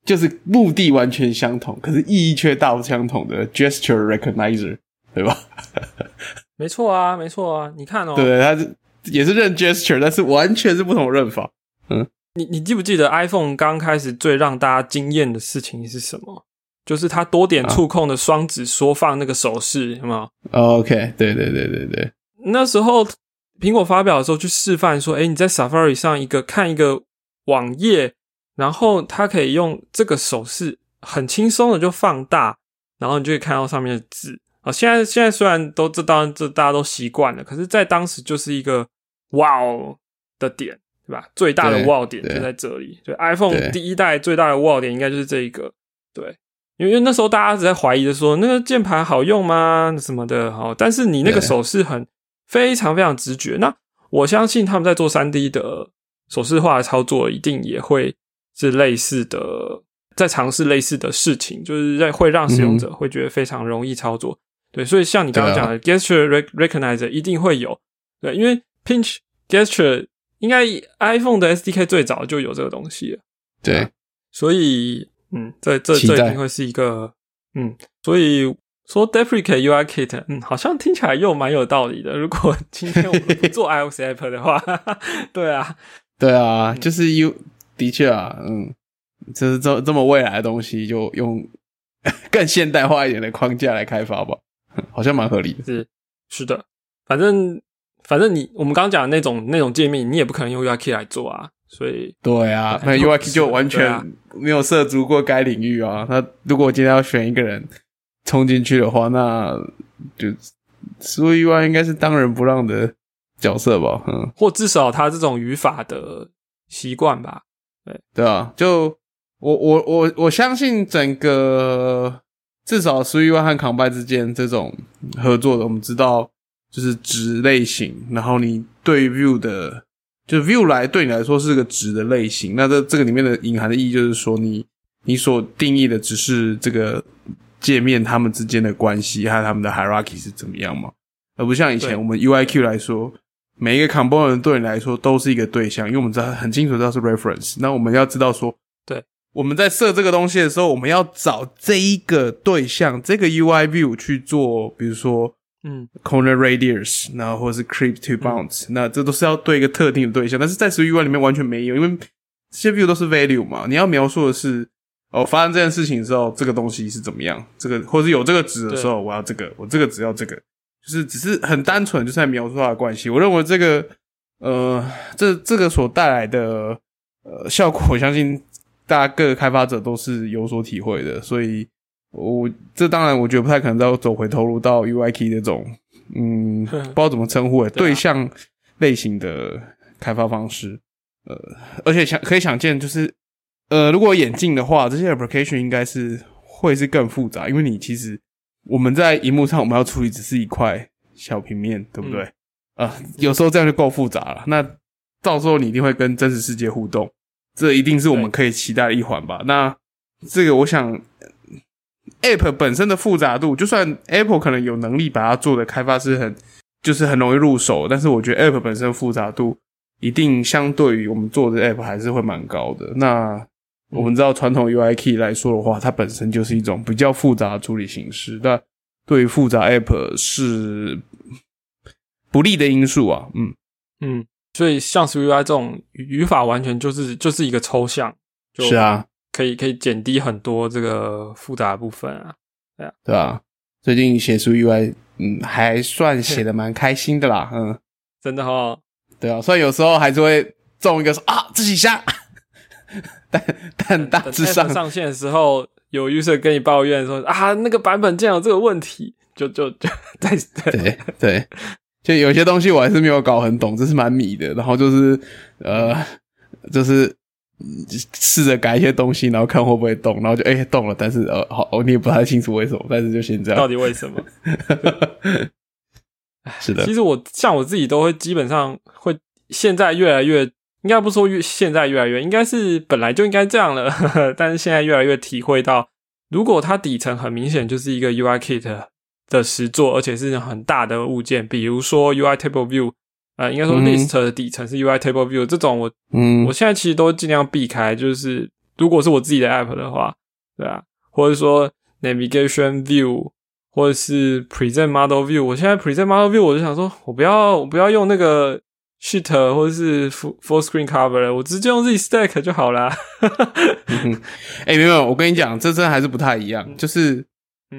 就是目的完全相同，可是意义却大不相同的 gesture recognizer，对吧？(laughs) 没错啊，没错啊，你看哦，对对，它是也是认 gesture，但是完全是不同的认法。嗯你你记不记得 iPhone 刚开始最让大家惊艳的事情是什么？就是它多点触控的双指缩放那个手势，有没有？哦 OK，对对对对对，那时候苹果发表的时候去示范说，哎，你在 Safari 上一个看一个网页，然后它可以用这个手势很轻松的就放大，然后你就可以看到上面的字。啊，现在现在虽然都这当然这大家都习惯了，可是，在当时就是一个哇哦的点，对吧？最大的对哇哦点就在这里。就 iPhone 第一代最大的哇哦点应该就是这一个，对。因为因为那时候大家一直在怀疑的说，那个键盘好用吗？什么的，好，但是你那个手势很非常非常直觉。那我相信他们在做三 D 的手势化的操作，一定也会是类似的，在尝试类似的事情，就是在会让使用者会觉得非常容易操作。对，所以像你刚刚讲的、gesture rec recognizer 一定会有，对，因为 pinch gesture 应该 iPhone 的 SDK 最早就有这个东西了。对，所以，嗯，这这这一定会是一个，嗯，所以说 deprecate UI kit，嗯，好像听起来又蛮有道理的。如果 (laughs) 今天我们不做 iOS app 的话，(laughs) 对啊，对啊，就是 U 的确啊，嗯，就是这这么未来的东西，就用 (laughs) 更现代化一点的框架来开发吧，(laughs) 好像蛮合理的。是是的，反正反正你我们刚刚讲的那种那种界面，你也不可能用 UI kit 来做啊。所以，对啊，那 UI kit 就完全没有涉足过该领域啊。那如果我今天要选一个人冲进去的话，那就所以 UI 应该是当仁不让的角色吧？嗯，或至少他这种语法的习惯吧。对对啊，就我我我我相信整个至少 s UI 和 Combine 之间这种合作的，我们知道就是值类型，然后你对 View 的。就 view 来对你来说是个值的类型，那这这个里面的隐含的意义就是说，你你所定义的只是这个界面他们之间的关系和他们的 hierarchy 是怎么样嘛，而不像以前我们 UIQ 来说，每一个 component 对你来说都是一个对象，因为我们知道很清楚知道是 reference，那我们要知道说，对，我们在设这个东西的时候，我们要找这一个对象，这个 UI view 去做，比如说。嗯，corner radius，然后或者是 creep to bounce，那这都是要对一个特定的对象，但是在 w UI 里面完全没有，因为这些 view 都是 value 嘛，你要描述的是哦，发生这件事情之后，这个东西是怎么样，这个或者是有这个值的时候，我要这个，我这个只要这个，就是只是很单纯，就是在描述它的关系。我认为这个呃，这这个所带来的呃效果，我相信大家各个开发者都是有所体会的，所以。我这当然，我觉得不太可能再走回头路到 UIK 这种，嗯，不知道怎么称呼诶，对象类型的开发方式。呃，而且想可以想见，就是呃，如果眼镜的话，这些 application 应该是会是更复杂，因为你其实我们在荧幕上我们要处理只是一块小平面，对不对？啊，有时候这样就够复杂了。那到时候你一定会跟真实世界互动，这一定是我们可以期待的一环吧？那这个我想。App 本身的复杂度，就算 Apple 可能有能力把它做的开发是很，就是很容易入手，但是我觉得 App 本身复杂度一定相对于我们做的 App 还是会蛮高的。那我们知道传统 UI Key 来说的话，它本身就是一种比较复杂的处理形式，那对于复杂 App 是不利的因素啊。嗯嗯，所以像 UI 这种语法完全就是就是一个抽象，就是啊。可以可以减低很多这个复杂部分啊，对啊，对啊。最近写书 UI，嗯，还算 (laughs) 写的蛮开心的啦，嗯，真的哈，对啊。虽然有时候还是会中一个说啊自己瞎，(laughs) 但但大致上上线的时候有 user 跟你抱怨说啊那个版本竟然有这个问题，就就就 (laughs) 在对对，就有些东西我还是没有搞很懂，这是蛮迷的。然后就是呃，(laughs) 就是。试着改一些东西，然后看会不会动，然后就哎动了，但是呃好，你也不太清楚为什么，但是就先这样。到底为什么？(laughs) 是的，其实我像我自己都会基本上会，现在越来越应该不说越现在越来越，应该是本来就应该这样了，(laughs) 但是现在越来越体会到，如果它底层很明显就是一个 UI Kit 的实作，而且是很大的物件，比如说 UI Table View。呃，应该说 list 的底层是 UI Table View 这种，我嗯，我现在其实都尽量避开。就是如果是我自己的 app 的话，对啊，或者说 Navigation View 或者是 Present Model View，我现在 Present Model View 我就想说，我不要我不要用那个 Sheet 或者是 Full Full Screen Cover，我直接用 Z Stack 就好啦。哎，没有，我跟你讲，这真的还是不太一样，就是。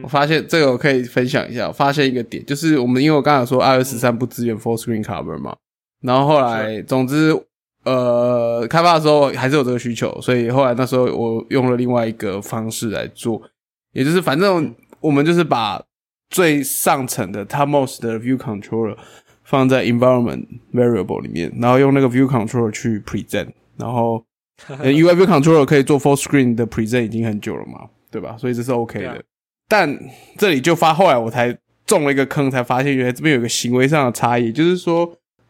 我发现这个我可以分享一下。我发现一个点，就是我们因为我刚才说 iOS 十三不支援 Full Screen Cover 嘛，然后后来总之呃开发的时候还是有这个需求，所以后来那时候我用了另外一个方式来做，也就是反正我们就是把最上层的 Topmost 的 View Controller 放在 Environment Variable 里面，然后用那个 View Controller 去 Present，然后 UI View Controller 可以做 Full Screen 的 Present 已经很久了嘛，对吧？所以这是 OK 的。但这里就发，后来我才中了一个坑，才发现原来这边有个行为上的差异，就是说，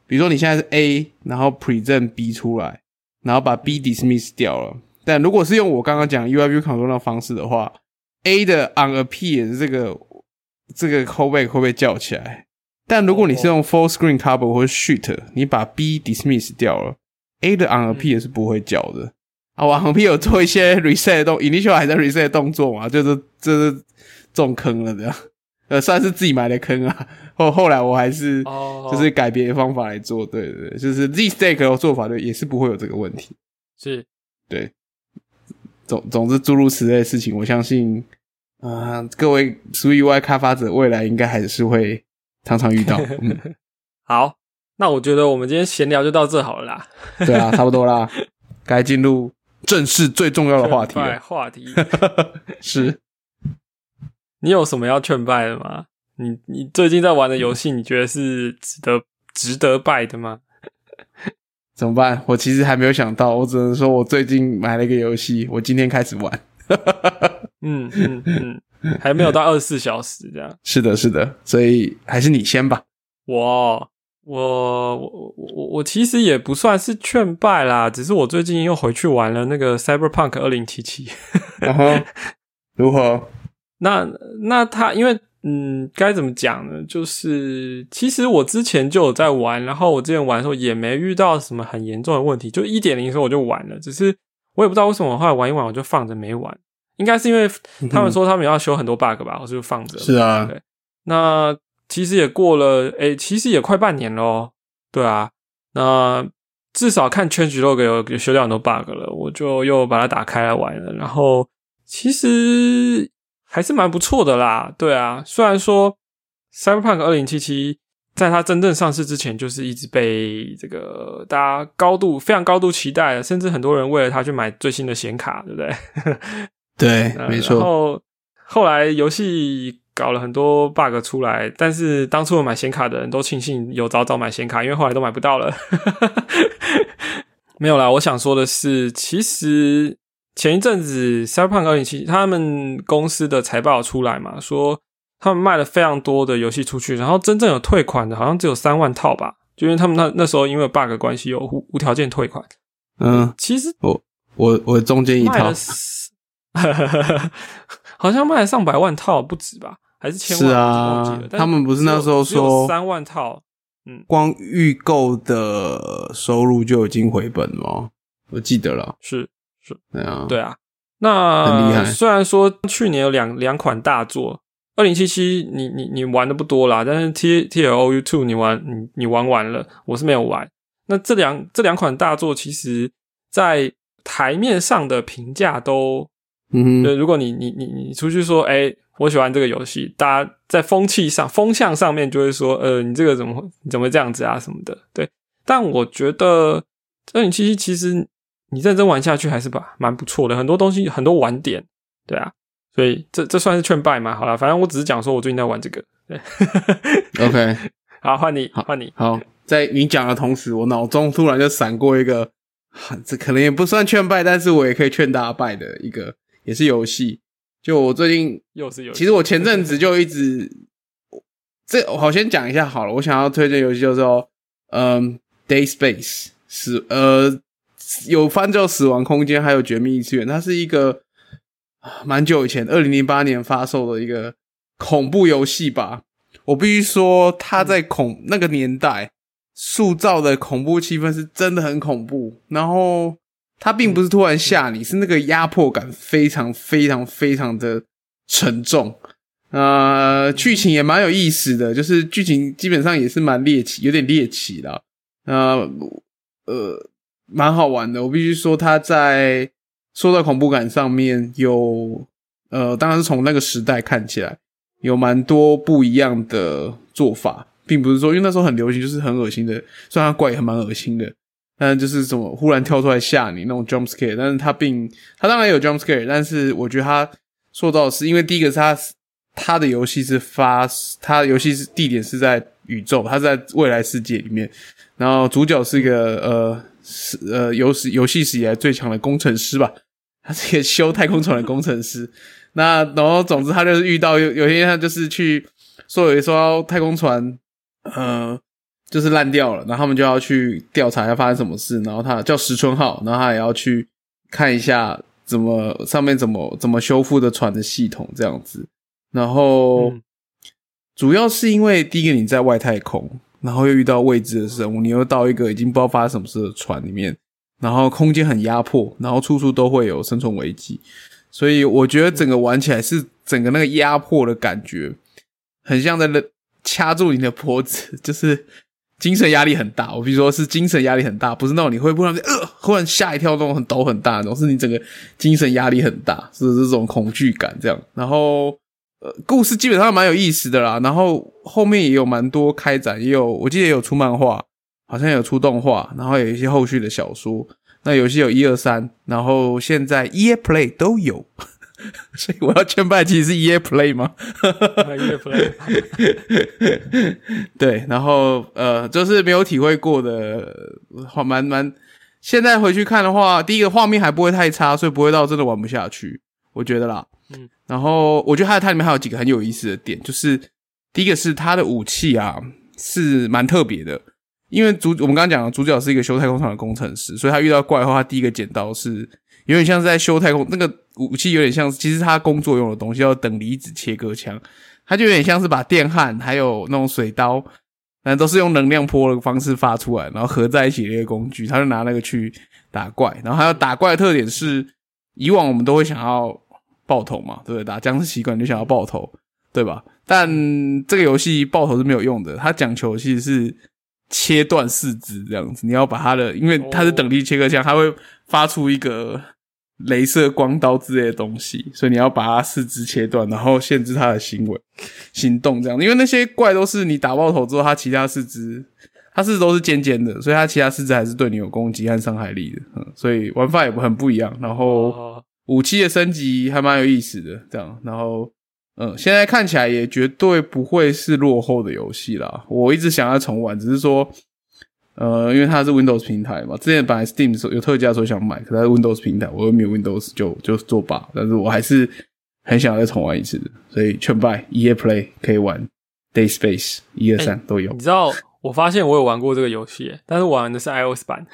比如说你现在是 A，然后 present B 出来，然后把 B dismiss 掉了。但如果是用我刚刚讲 UI view control 的方式的话，A 的 on appear 这个这个 callback 会不会叫起来？但如果你是用 full screen cover 或者 sheet，你把 B dismiss 掉了，A 的 on appear 是不会叫的。啊，我 on appear 有做一些 reset 动，initial 还在 reset 动作嘛，就是就是。中坑了，这样呃，算是自己埋的坑啊。(laughs) 后后来我还是哦，就是改别的方法来做，对对对，就是 Z Stack 的做法，对，也是不会有这个问题。是对，总总之诸如此类的事情，我相信啊、各位 SwiUI 开发者未来应该还是会常常遇到。(laughs) 嗯，好。那我觉得我们今天闲聊就到这好了啦。对啊，(laughs) 差不多啦，该进入正式最重要的话题了。话题，是，你有什么要劝败的吗？你你最近在玩的游戏，你觉得是值得值得败的吗？(laughs) 怎么办？我其实还没有想到，我只能说我最近买了一个游戏，我今天开始玩。嗯嗯嗯，还没有到二十四小时这样。(laughs) 是的，是的，所以还是你先吧。我我我我我其实也不算是劝败啦，只是我最近又回去玩了那个 Cyberpunk 二零七七。然后如何？那那他因为嗯，该怎么讲呢？就是其实我之前就有在玩，然后我之前玩的时候也没遇到什么很严重的问题，就一点零的时候我就玩了，只是我也不知道为什么，后来玩一玩我就放着没玩，应该是因为他们说他们要修很多 bug 吧，我就放着。是啊，对，那其实也过了，诶、其实也快半年咯。对啊，那至少看 changelog 有有修掉很多 bug 了，我就又把它打开来玩了。然后其实还是蛮不错的啦。对啊，虽然说 Cyberpunk 二零七七在它真正上市之前，就是一直被这个大家高度非常高度期待的，甚至很多人为了它去买最新的显卡，对不对？(laughs) 对，没错。后后来游戏搞了很多 bug 出来，但是当初有买显卡的人都庆幸有早早买显卡，因为后来都买不到了。(laughs) 没有啦，我想说的是，其实前一阵子 Cyberpunk 二零七他们公司的财报出来嘛，说他们卖了非常多的游戏出去，然后真正有退款的，好像只有三万套吧，就因为他们那那时候因为 bug 关系有无无条件退款。嗯，其实我我我中间一套卖了，四，(laughs) 好像卖了上百万套不止吧？还是千万？是啊他们不是那时候说三万套，嗯，光预购的收入就已经回本了吗？我记得了，是对啊，对啊。那虽然说去年有两两款大作，二零七七你你你玩的不多啦，但是 T T L O U Two 你玩你你玩完了，我是没有玩。那这两这两款大作，其实在台面上的评价都嗯，对，如果你你你你出去说，哎、我喜欢这个游戏，大家在风气上、风向上面就会说，呃，你这个怎么会怎么会这样子啊什么的，对。但我觉得二零七七其实你认真玩下去还是吧，蛮不错的，很多东西很多玩点，对啊。所以这这算是劝败嘛？好了，反正我只是讲说我最近在玩这个。对，OK，(laughs) 好，换你，换你。好，在你讲的同时，我脑中突然就闪过一个，这可能也不算劝败，但是我也可以劝大家败的一个，也是游戏。就我最近又是游戏，其实我前阵子就一直，这我好先讲一下好了。我想要推荐游戏就是说，嗯，Day Space 是呃有翻叫《死亡空间》，还有《绝密异次元》，它是一个蛮久以前，二零零八年发售的一个恐怖游戏吧。我必须说，它在恐那个年代塑造的恐怖气氛是真的很恐怖，然后它并不是突然吓你，是那个压迫感非常非常非常的沉重。呃，剧情也蛮有意思的，就是剧情基本上也是蛮猎奇，有点猎奇啦。呃呃，蛮好玩的。我必须说，它在说到恐怖感上面有呃，当然是从那个时代看起来有蛮多不一样的做法，并不是说因为那时候很流行，就是很恶心的，虽然它怪也很蛮恶心的，但就是什么忽然跳出来吓你那种 jump scare，但是他并他当然有 jump scare，但是我觉得他说到是因为第一个是他他的游戏是发，他的游戏是地点是在宇宙，他在未来世界里面，然后主角是一个呃是呃有史游戏史以来最强的工程师吧，他是一个修太空船的工程师。那然后总之他就是遇到有有一天他就是去说有一艘太空船，呃，就是烂掉了，然后他们就要去调查一下发生什么事，然后他叫石春浩，然后他也要去看一下怎么上面怎么怎么修复的船的系统这样子，然后。嗯主要是因为第一个你在外太空，然后又遇到未知的生物，你又到一个已经不知道发生什么事的船里面，然后空间很压迫，然后处处都会有生存危机，所以我觉得整个玩起来是整个那个压迫的感觉，很像在掐住你的脖子，就是精神压力很大。我比如说是精神压力很大，不是那种你会忽然呃忽然吓一跳那种很抖很大那种，是你整个精神压力很大，是这种恐惧感这样。然后呃，故事基本上蛮有意思的啦。然后后面也有蛮多开展，也有我记得也有出漫画，好像有出动画，然后有一些后续的小说。那游戏有一二三，然后现在 EA Play 都有。(laughs) 所以我要劝败，其实是 EA Play 吗？EA Play，(laughs) 对，然后呃，就是没有体会过的，话蛮蛮。现在回去看的话，第一个画面还不会太差，所以不会到真的玩不下去，我觉得啦。嗯，然后我觉得它它里面还有几个很有意思的点，就是第一个是它的武器啊是蛮特别的，因为主我们刚刚讲的主角是一个修太空船的工程师，所以他遇到怪的话，他第一个剪刀是。有点像是在修太空，那个武器有点像，其实他工作用的东西叫等离子切割枪，他就有点像是把电焊还有那种水刀，正都是用能量波的方式发出来，然后合在一起的一个工具，他就拿那个去打怪。然后还有打怪的特点是，以往我们都会想要爆头嘛，对不对？打僵尸习惯就想要爆头，对吧？但这个游戏爆头是没有用的，它讲求其实是切断四肢这样子，你要把它的，因为它是等力切割枪，它会发出一个。镭射光刀之类的东西，所以你要把它四肢切断，然后限制它的行为、行动这样。因为那些怪都是你打爆头之后，它其他四肢，它四肢都是尖尖的，所以它其他四肢还是对你有攻击和伤害力的。嗯，所以玩法也很不一样。然后武器的升级还蛮有意思的，这样。然后，嗯，现在看起来也绝对不会是落后的游戏啦。我一直想要重玩，只是说。呃，因为它是 Windows 平台嘛，之前本来 Steam 有特价的时候想买，可是 Windows 平台我又没有 Windows，就就作罢。但是我还是很想再重玩一次的，所以全败 EA Play 可以玩 Day Space 一二三都有。你知道，我发现我有玩过这个游戏，但是玩的是 iOS 版。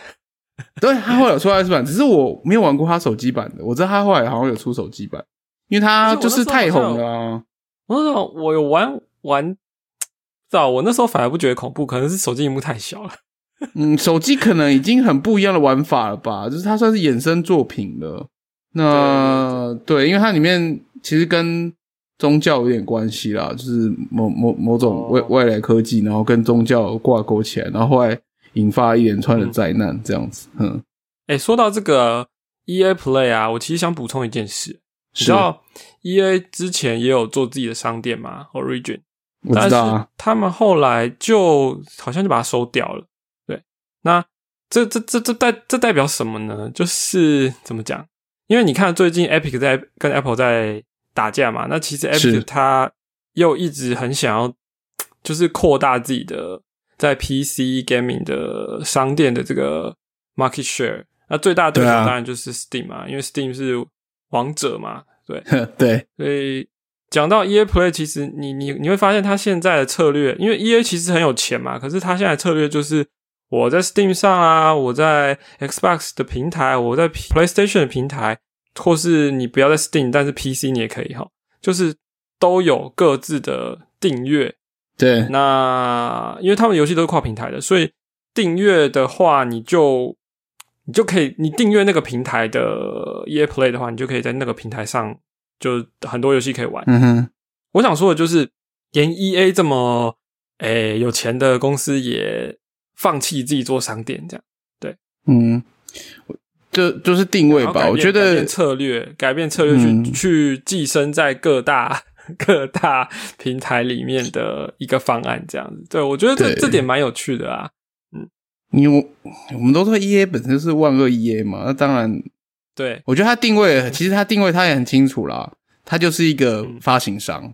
(laughs) 对，他后来有出 iOS 版，只是我没有玩过他手机版的。我知道他后来好像有出手机版，因为他就是太红了。我那时候我有玩玩，知道我那时候反而不觉得恐怖，可能是手机屏幕太小了。(laughs) 嗯，手机可能已经很不一样的玩法了吧？就是它算是衍生作品了。那对，因为它里面其实跟宗教有点关系啦，就是某某某种外外来科技，然后跟宗教挂钩起来，然后后来引发一连串的灾难，这样子。嗯，哎，说到这个 E A Play 啊，我其实想补充一件事，你知道 E A 之前也有做自己的商店嘛？Origin，我知道啊，他们后来就好像就把它收掉了。对那这这这这代这代表什么呢？就是怎么讲？因为你看最近 Epic 在跟 Apple 在打架嘛，那其实 Epic 它又一直很想要，就是扩大自己的在 PC gaming 的商店的这个 market share。那最大的对手当然就是 Steam 嘛，因为 Steam 是王者嘛，对 (laughs) 对。所以讲到 EA Play，其实你你你会发现它现在的策略，因为 EA 其实很有钱嘛，可是它现在策略就是。我在 Steam 上啊，我在 Xbox 的平台，我在 PlayStation 的平台，或是你不要在 Steam，但是 PC 你也可以哈，就是都有各自的订阅。对，那因为他们游戏都是跨平台的，所以订阅的话，你就你就可以，你订阅那个平台的 EA Play 的话，你就可以在那个平台上就很多游戏可以玩。嗯哼，我想说的就是，连 EA 这么诶有钱的公司也。放弃自己做商店，这样对，嗯，就就是定位吧。我觉得策略改变策略去去寄生在各大 (laughs) 各大平台里面的一个方案，这样子。对我觉得这这点蛮有趣的啊。嗯，因为我们都说 E A 本身是万恶 E A 嘛，那当然，对我觉得它定位其实它定位它也很清楚啦，它就是一个发行商，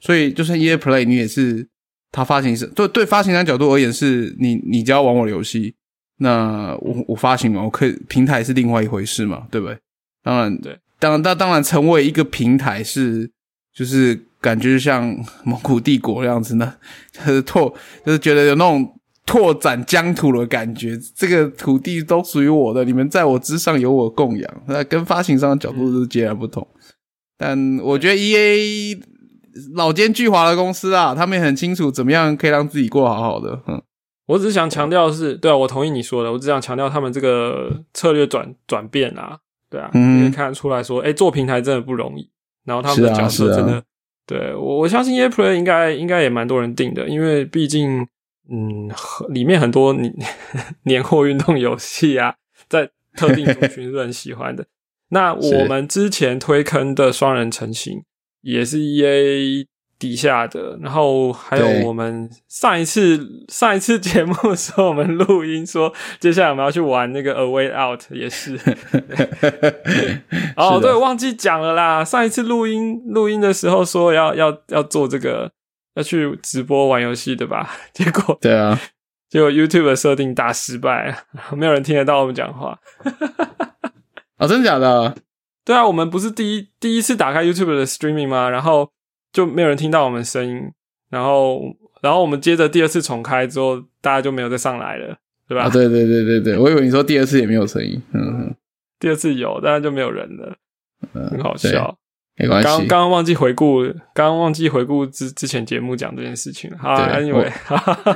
所以就算 E A Play 你也是。它发行是对对发行商角度而言，是你你只要玩我的游戏，那我我发行嘛，我可以平台是另外一回事嘛，对不对？当然对，当当当然成为一个平台是就是感觉像蒙古帝国那样子呢，就是拓就是觉得有那种拓展疆土的感觉，这个土地都属于我的，你们在我之上有我供养，那跟发行商的角度是截然不同。但我觉得 E A。老奸巨猾的公司啊，他们也很清楚怎么样可以让自己过好好的。嗯，我只是想强调的是，对啊，我同意你说的，我只想强调他们这个策略转转变啊，对啊，可以看得出来说，哎，做平台真的不容易，然后他们的角色真的对我我相信 EA Play 应该应该也蛮多人订的，因为毕竟嗯里面很多年 (laughs) 年货运动游戏啊，在特定族群是很喜欢的。那 (laughs) 我们之前推坑的双人成型也是 EA。底下的，然后还有我们上一次上一次节目的时候，我们录音说接下来我们要去玩那个 A Way Out，也是。(laughs) 哦，对，忘记讲了啦。上一次录音录音的时候说要要要做这个，要去直播玩游戏，对吧？(laughs) 结果对啊，(laughs) 结果 YouTube 的设定大失败，没有人听得到我们讲话。哦，真的假的？对啊，我们不是第一第一次打开 YouTube 的 Streaming 吗？然后。就没有人听到我们声音，然后，然后我们接着第二次重开之后，大家就没有再上来了，对吧？对对对对对，我以为你说第二次也没有声音，嗯，第二次有，但是就没有人了，嗯很好笑，没关系。刚刚刚忘记回顾，刚刚忘记回顾之之前节目讲这件事情了。好，Anyway，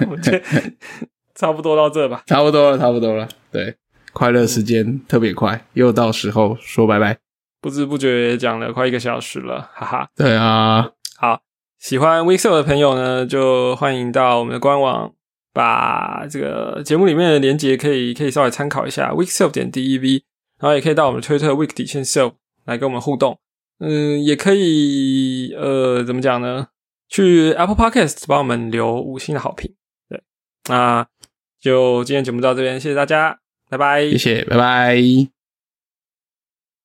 我觉得 (laughs) 差不多到这吧，差不多了，差不多了。对，快乐时间特别快，又到时候说拜拜，不知不觉也讲了快一个小时了，哈哈。对啊。好，喜欢 w e e k s e l 的朋友呢，就欢迎到我们的官网，把这个节目里面的连接可以可以稍微参考一下 w e e k s e l 点 dev，然后也可以到我们推特 week 底线 sell 来跟我们互动。嗯，也可以呃，怎么讲呢？去 Apple Podcast 帮我们留五星的好评。对，那就今天节目到这边，谢谢大家，拜拜，谢谢，拜拜。